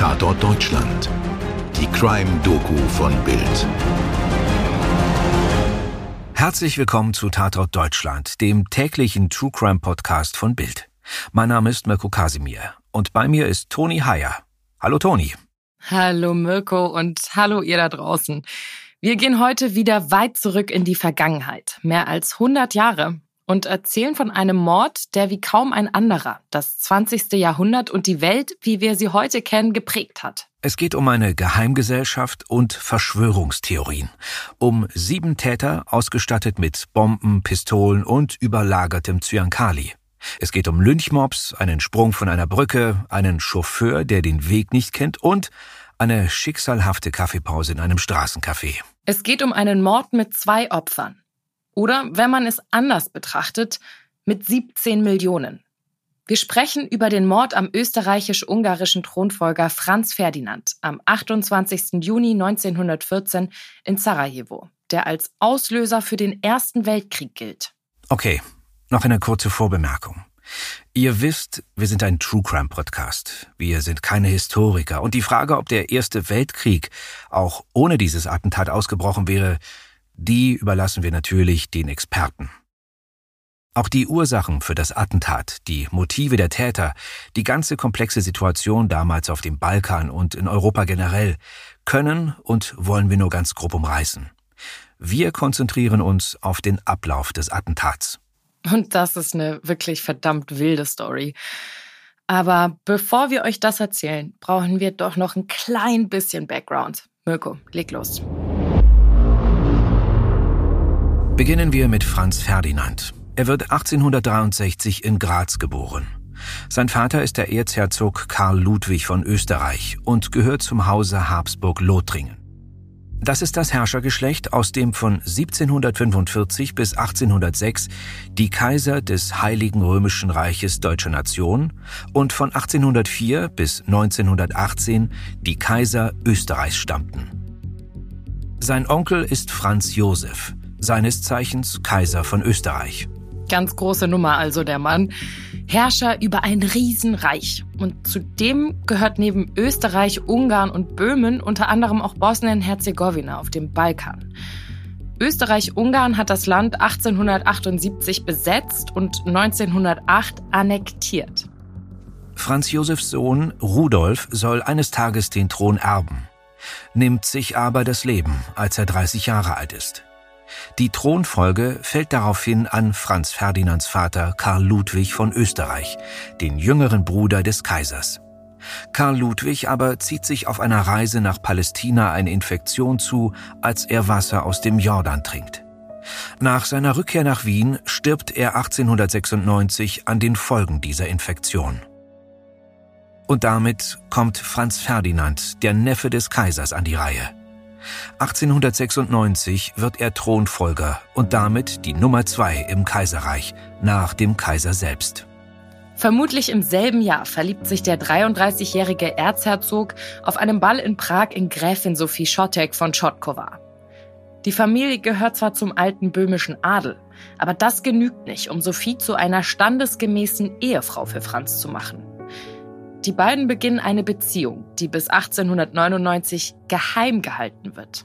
Tatort Deutschland. Die Crime-Doku von Bild. Herzlich willkommen zu Tatort Deutschland, dem täglichen True Crime Podcast von Bild. Mein Name ist Mirko Kasimir und bei mir ist Toni Heyer. Hallo Toni. Hallo Mirko und hallo ihr da draußen. Wir gehen heute wieder weit zurück in die Vergangenheit, mehr als 100 Jahre, und erzählen von einem Mord, der wie kaum ein anderer das 20. Jahrhundert und die Welt, wie wir sie heute kennen, geprägt hat. Es geht um eine Geheimgesellschaft und Verschwörungstheorien. Um sieben Täter, ausgestattet mit Bomben, Pistolen und überlagertem Zyankali. Es geht um Lynchmobs, einen Sprung von einer Brücke, einen Chauffeur, der den Weg nicht kennt und eine schicksalhafte Kaffeepause in einem Straßencafé. Es geht um einen Mord mit zwei Opfern. Oder, wenn man es anders betrachtet, mit 17 Millionen. Wir sprechen über den Mord am österreichisch-ungarischen Thronfolger Franz Ferdinand am 28. Juni 1914 in Sarajevo, der als Auslöser für den Ersten Weltkrieg gilt. Okay, noch eine kurze Vorbemerkung. Ihr wisst, wir sind ein True Crime Podcast. Wir sind keine Historiker. Und die Frage, ob der Erste Weltkrieg auch ohne dieses Attentat ausgebrochen wäre, die überlassen wir natürlich den Experten. Auch die Ursachen für das Attentat, die Motive der Täter, die ganze komplexe Situation damals auf dem Balkan und in Europa generell können und wollen wir nur ganz grob umreißen. Wir konzentrieren uns auf den Ablauf des Attentats. Und das ist eine wirklich verdammt wilde Story. Aber bevor wir euch das erzählen, brauchen wir doch noch ein klein bisschen Background. Mirko, leg los. Beginnen wir mit Franz Ferdinand. Er wird 1863 in Graz geboren. Sein Vater ist der Erzherzog Karl Ludwig von Österreich und gehört zum Hause Habsburg-Lothringen. Das ist das Herrschergeschlecht, aus dem von 1745 bis 1806 die Kaiser des Heiligen Römischen Reiches Deutscher Nation und von 1804 bis 1918 die Kaiser Österreichs stammten. Sein Onkel ist Franz Josef, seines Zeichens Kaiser von Österreich. Ganz große Nummer also der Mann. Herrscher über ein Riesenreich. Und zudem gehört neben Österreich, Ungarn und Böhmen unter anderem auch Bosnien-Herzegowina auf dem Balkan. Österreich-Ungarn hat das Land 1878 besetzt und 1908 annektiert. Franz Josefs Sohn Rudolf soll eines Tages den Thron erben, nimmt sich aber das Leben, als er 30 Jahre alt ist. Die Thronfolge fällt daraufhin an Franz Ferdinands Vater Karl Ludwig von Österreich, den jüngeren Bruder des Kaisers. Karl Ludwig aber zieht sich auf einer Reise nach Palästina eine Infektion zu, als er Wasser aus dem Jordan trinkt. Nach seiner Rückkehr nach Wien stirbt er 1896 an den Folgen dieser Infektion. Und damit kommt Franz Ferdinand, der Neffe des Kaisers, an die Reihe. 1896 wird er Thronfolger und damit die Nummer zwei im Kaiserreich nach dem Kaiser selbst. Vermutlich im selben Jahr verliebt sich der 33-jährige Erzherzog auf einem Ball in Prag in Gräfin Sophie Schottek von Schotkowa. Die Familie gehört zwar zum alten böhmischen Adel, aber das genügt nicht, um Sophie zu einer standesgemäßen Ehefrau für Franz zu machen. Die beiden beginnen eine Beziehung, die bis 1899 geheim gehalten wird.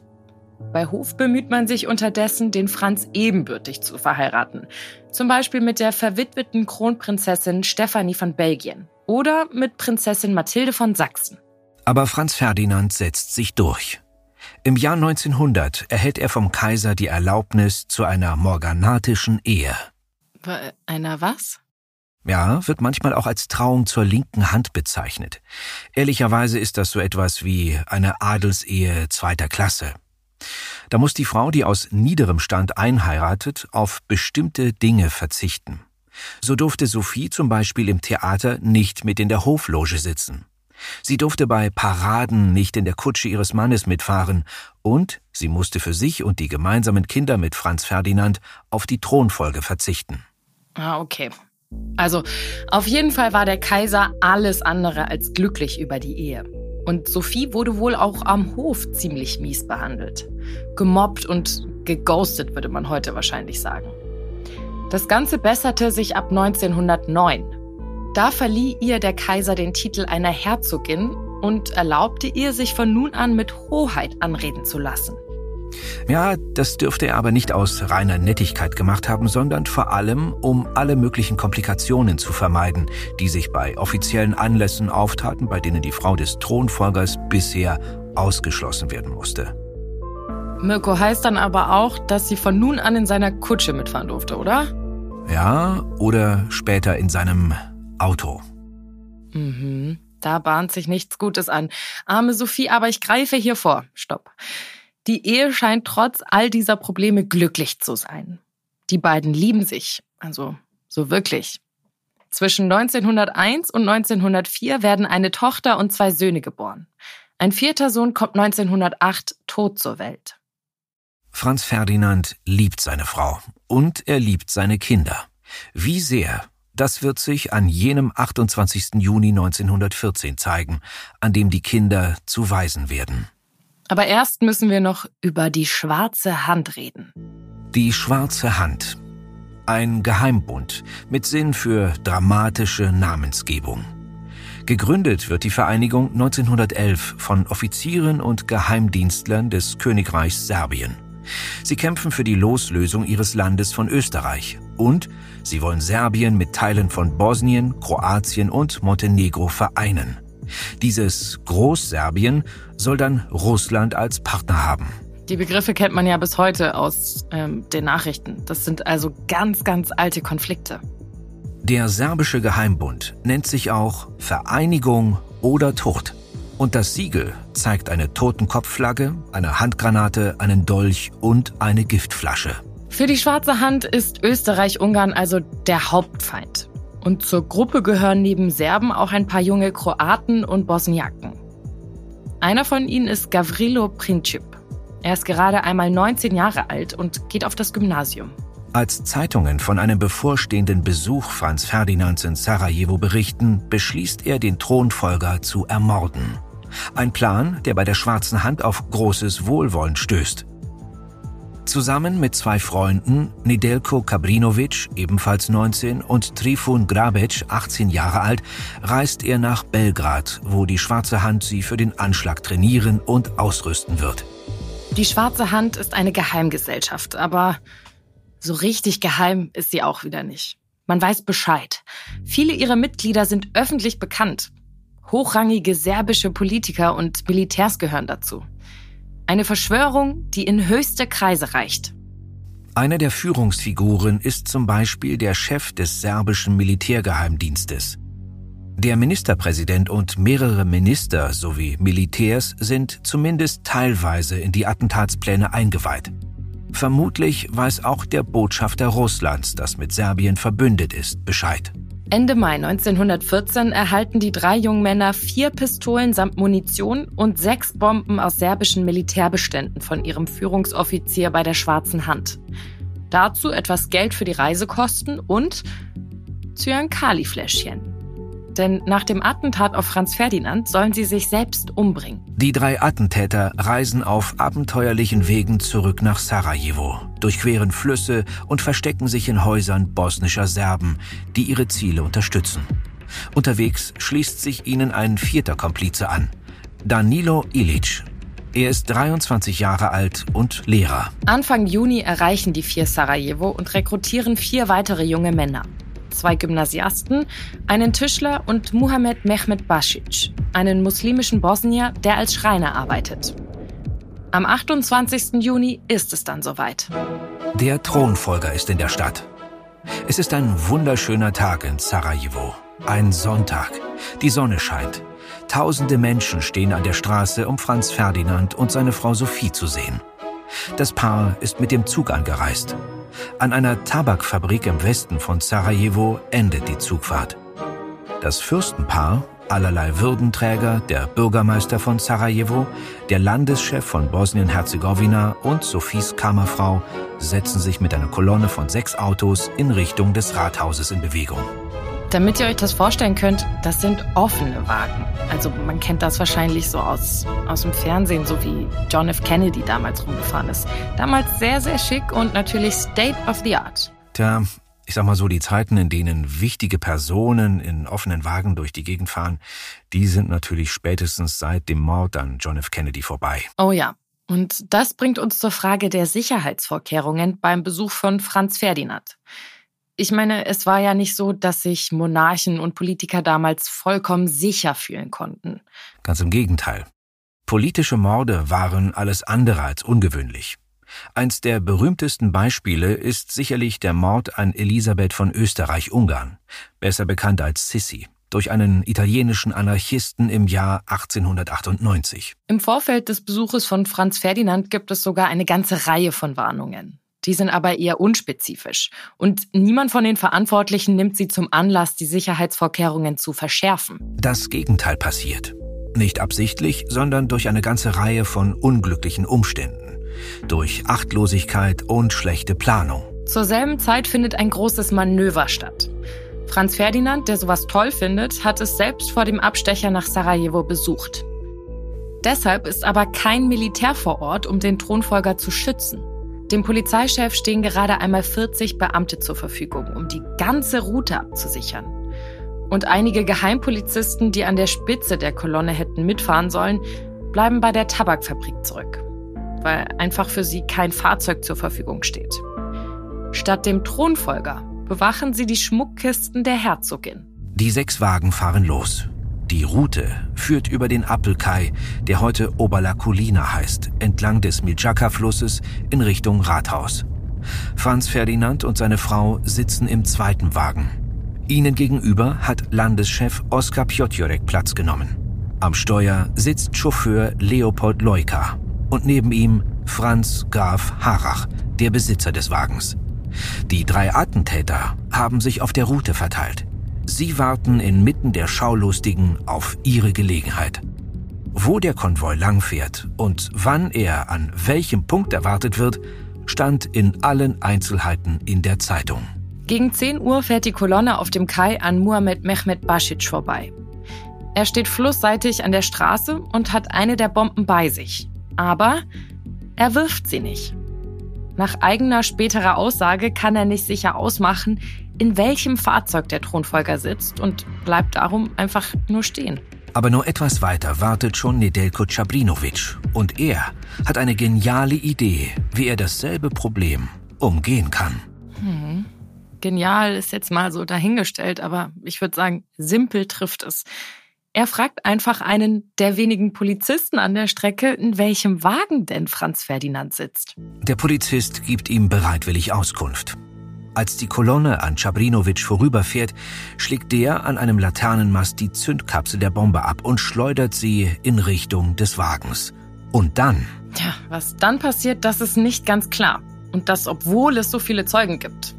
Bei Hof bemüht man sich unterdessen, den Franz ebenbürtig zu verheiraten. Zum Beispiel mit der verwitweten Kronprinzessin Stephanie von Belgien oder mit Prinzessin Mathilde von Sachsen. Aber Franz Ferdinand setzt sich durch. Im Jahr 1900 erhält er vom Kaiser die Erlaubnis zu einer morganatischen Ehe. Einer was? Ja, wird manchmal auch als Trauung zur linken Hand bezeichnet. Ehrlicherweise ist das so etwas wie eine Adelsehe zweiter Klasse. Da muss die Frau, die aus niederem Stand einheiratet, auf bestimmte Dinge verzichten. So durfte Sophie zum Beispiel im Theater nicht mit in der Hofloge sitzen. Sie durfte bei Paraden nicht in der Kutsche ihres Mannes mitfahren und sie musste für sich und die gemeinsamen Kinder mit Franz Ferdinand auf die Thronfolge verzichten. Ah, okay. Also auf jeden Fall war der Kaiser alles andere als glücklich über die Ehe. Und Sophie wurde wohl auch am Hof ziemlich mies behandelt. Gemobbt und geghostet, würde man heute wahrscheinlich sagen. Das Ganze besserte sich ab 1909. Da verlieh ihr der Kaiser den Titel einer Herzogin und erlaubte ihr, sich von nun an mit Hoheit anreden zu lassen. Ja, das dürfte er aber nicht aus reiner Nettigkeit gemacht haben, sondern vor allem, um alle möglichen Komplikationen zu vermeiden, die sich bei offiziellen Anlässen auftaten, bei denen die Frau des Thronfolgers bisher ausgeschlossen werden musste. Mirko heißt dann aber auch, dass sie von nun an in seiner Kutsche mitfahren durfte, oder? Ja, oder später in seinem Auto. Mhm. Da bahnt sich nichts Gutes an. Arme Sophie, aber ich greife hier vor. Stopp. Die Ehe scheint trotz all dieser Probleme glücklich zu sein. Die beiden lieben sich, also so wirklich. Zwischen 1901 und 1904 werden eine Tochter und zwei Söhne geboren. Ein vierter Sohn kommt 1908 tot zur Welt. Franz Ferdinand liebt seine Frau und er liebt seine Kinder. Wie sehr, das wird sich an jenem 28. Juni 1914 zeigen, an dem die Kinder zu Waisen werden. Aber erst müssen wir noch über die schwarze Hand reden. Die schwarze Hand. Ein Geheimbund mit Sinn für dramatische Namensgebung. Gegründet wird die Vereinigung 1911 von Offizieren und Geheimdienstlern des Königreichs Serbien. Sie kämpfen für die Loslösung ihres Landes von Österreich und sie wollen Serbien mit Teilen von Bosnien, Kroatien und Montenegro vereinen. Dieses Großserbien soll dann Russland als Partner haben. Die Begriffe kennt man ja bis heute aus ähm, den Nachrichten. Das sind also ganz, ganz alte Konflikte. Der serbische Geheimbund nennt sich auch Vereinigung oder Tod. Und das Siegel zeigt eine Totenkopfflagge, eine Handgranate, einen Dolch und eine Giftflasche. Für die Schwarze Hand ist Österreich-Ungarn also der Hauptfeind. Und zur Gruppe gehören neben Serben auch ein paar junge Kroaten und Bosniaken. Einer von ihnen ist Gavrilo Princip. Er ist gerade einmal 19 Jahre alt und geht auf das Gymnasium. Als Zeitungen von einem bevorstehenden Besuch Franz Ferdinands in Sarajevo berichten, beschließt er, den Thronfolger zu ermorden. Ein Plan, der bei der Schwarzen Hand auf großes Wohlwollen stößt. Zusammen mit zwei Freunden, Nedelko Kabrinovic, ebenfalls 19, und Trifun Grabec, 18 Jahre alt, reist er nach Belgrad, wo die Schwarze Hand sie für den Anschlag trainieren und ausrüsten wird. Die Schwarze Hand ist eine Geheimgesellschaft, aber so richtig geheim ist sie auch wieder nicht. Man weiß Bescheid. Viele ihrer Mitglieder sind öffentlich bekannt. Hochrangige serbische Politiker und Militärs gehören dazu. Eine Verschwörung, die in höchste Kreise reicht. Eine der Führungsfiguren ist zum Beispiel der Chef des serbischen Militärgeheimdienstes. Der Ministerpräsident und mehrere Minister sowie Militärs sind zumindest teilweise in die Attentatspläne eingeweiht. Vermutlich weiß auch der Botschafter Russlands, das mit Serbien verbündet ist, Bescheid. Ende Mai 1914 erhalten die drei jungen Männer vier Pistolen samt Munition und sechs Bomben aus serbischen Militärbeständen von ihrem Führungsoffizier bei der Schwarzen Hand. Dazu etwas Geld für die Reisekosten und Cyankali-Fläschchen. Denn nach dem Attentat auf Franz Ferdinand sollen sie sich selbst umbringen. Die drei Attentäter reisen auf abenteuerlichen Wegen zurück nach Sarajevo, durchqueren Flüsse und verstecken sich in Häusern bosnischer Serben, die ihre Ziele unterstützen. Unterwegs schließt sich ihnen ein vierter Komplize an, Danilo Ilic. Er ist 23 Jahre alt und Lehrer. Anfang Juni erreichen die vier Sarajevo und rekrutieren vier weitere junge Männer zwei Gymnasiasten, einen Tischler und Muhammed Mehmet Basic, einen muslimischen Bosnier, der als Schreiner arbeitet. Am 28. Juni ist es dann soweit. Der Thronfolger ist in der Stadt. Es ist ein wunderschöner Tag in Sarajevo. Ein Sonntag. Die Sonne scheint. Tausende Menschen stehen an der Straße, um Franz Ferdinand und seine Frau Sophie zu sehen. Das Paar ist mit dem Zug angereist. An einer Tabakfabrik im Westen von Sarajevo endet die Zugfahrt. Das Fürstenpaar, allerlei Würdenträger, der Bürgermeister von Sarajevo, der Landeschef von Bosnien-Herzegowina und Sophies Kammerfrau setzen sich mit einer Kolonne von sechs Autos in Richtung des Rathauses in Bewegung. Damit ihr euch das vorstellen könnt, das sind offene Wagen. Also man kennt das wahrscheinlich so aus, aus dem Fernsehen, so wie John F. Kennedy damals rumgefahren ist. Damals sehr, sehr schick und natürlich State of the Art. Tja, ich sag mal so, die Zeiten, in denen wichtige Personen in offenen Wagen durch die Gegend fahren, die sind natürlich spätestens seit dem Mord an John F. Kennedy vorbei. Oh ja. Und das bringt uns zur Frage der Sicherheitsvorkehrungen beim Besuch von Franz Ferdinand. Ich meine, es war ja nicht so, dass sich Monarchen und Politiker damals vollkommen sicher fühlen konnten. Ganz im Gegenteil. Politische Morde waren alles andere als ungewöhnlich. Eins der berühmtesten Beispiele ist sicherlich der Mord an Elisabeth von Österreich-Ungarn, besser bekannt als Sissi, durch einen italienischen Anarchisten im Jahr 1898. Im Vorfeld des Besuches von Franz Ferdinand gibt es sogar eine ganze Reihe von Warnungen. Die sind aber eher unspezifisch. Und niemand von den Verantwortlichen nimmt sie zum Anlass, die Sicherheitsvorkehrungen zu verschärfen. Das Gegenteil passiert. Nicht absichtlich, sondern durch eine ganze Reihe von unglücklichen Umständen. Durch Achtlosigkeit und schlechte Planung. Zur selben Zeit findet ein großes Manöver statt. Franz Ferdinand, der sowas toll findet, hat es selbst vor dem Abstecher nach Sarajevo besucht. Deshalb ist aber kein Militär vor Ort, um den Thronfolger zu schützen. Dem Polizeichef stehen gerade einmal 40 Beamte zur Verfügung, um die ganze Route abzusichern. Und einige Geheimpolizisten, die an der Spitze der Kolonne hätten mitfahren sollen, bleiben bei der Tabakfabrik zurück, weil einfach für sie kein Fahrzeug zur Verfügung steht. Statt dem Thronfolger bewachen sie die Schmuckkisten der Herzogin. Die sechs Wagen fahren los. Die Route führt über den Appelkai, der heute Oberlaculina heißt, entlang des Miljaka-Flusses in Richtung Rathaus. Franz Ferdinand und seine Frau sitzen im zweiten Wagen. Ihnen gegenüber hat Landeschef Oskar Piotjorek Platz genommen. Am Steuer sitzt Chauffeur Leopold Leuka und neben ihm Franz Graf Harach, der Besitzer des Wagens. Die drei Attentäter haben sich auf der Route verteilt. Sie warten inmitten der Schaulustigen auf ihre Gelegenheit. Wo der Konvoi langfährt und wann er an welchem Punkt erwartet wird, stand in allen Einzelheiten in der Zeitung. Gegen 10 Uhr fährt die Kolonne auf dem Kai an Muhammad Mehmet Basic vorbei. Er steht flussseitig an der Straße und hat eine der Bomben bei sich. Aber er wirft sie nicht. Nach eigener späterer Aussage kann er nicht sicher ausmachen, in welchem Fahrzeug der Thronfolger sitzt und bleibt darum einfach nur stehen. Aber nur etwas weiter wartet schon Nedelko Chabrinovic und er hat eine geniale Idee, wie er dasselbe Problem umgehen kann. Hm. Genial ist jetzt mal so dahingestellt, aber ich würde sagen, simpel trifft es. Er fragt einfach einen der wenigen Polizisten an der Strecke, in welchem Wagen denn Franz Ferdinand sitzt. Der Polizist gibt ihm bereitwillig Auskunft. Als die Kolonne an Chabrinovic vorüberfährt, schlägt der an einem Laternenmast die Zündkapsel der Bombe ab und schleudert sie in Richtung des Wagens. Und dann. Tja, was dann passiert, das ist nicht ganz klar. Und das, obwohl es so viele Zeugen gibt.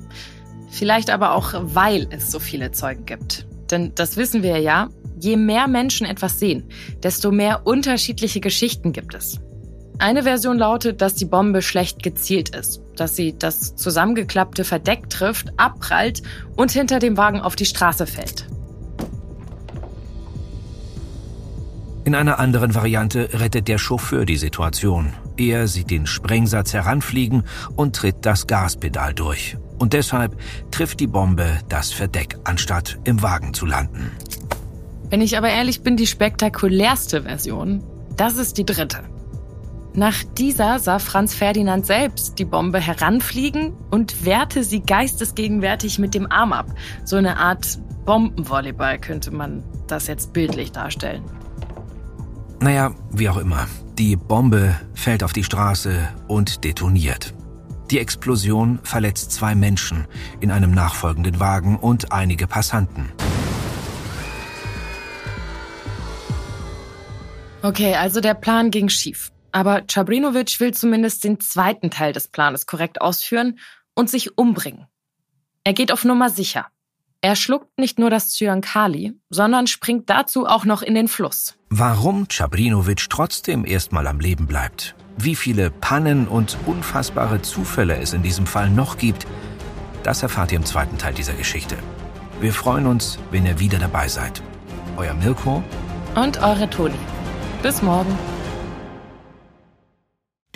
Vielleicht aber auch, weil es so viele Zeugen gibt. Denn das wissen wir ja, je mehr Menschen etwas sehen, desto mehr unterschiedliche Geschichten gibt es. Eine Version lautet, dass die Bombe schlecht gezielt ist, dass sie das zusammengeklappte Verdeck trifft, abprallt und hinter dem Wagen auf die Straße fällt. In einer anderen Variante rettet der Chauffeur die Situation. Er sieht den Sprengsatz heranfliegen und tritt das Gaspedal durch. Und deshalb trifft die Bombe das Verdeck, anstatt im Wagen zu landen. Wenn ich aber ehrlich bin, die spektakulärste Version, das ist die dritte. Nach dieser sah Franz Ferdinand selbst die Bombe heranfliegen und wehrte sie geistesgegenwärtig mit dem Arm ab. So eine Art Bombenvolleyball könnte man das jetzt bildlich darstellen. Naja, wie auch immer. Die Bombe fällt auf die Straße und detoniert. Die Explosion verletzt zwei Menschen in einem nachfolgenden Wagen und einige Passanten. Okay, also der Plan ging schief. Aber Chabrinovic will zumindest den zweiten Teil des Planes korrekt ausführen und sich umbringen. Er geht auf Nummer sicher. Er schluckt nicht nur das Zyankali, sondern springt dazu auch noch in den Fluss. Warum Chabrinovic trotzdem erstmal am Leben bleibt, wie viele Pannen und unfassbare Zufälle es in diesem Fall noch gibt, das erfahrt ihr im zweiten Teil dieser Geschichte. Wir freuen uns, wenn ihr wieder dabei seid. Euer Mirko und eure Toni. Bis morgen.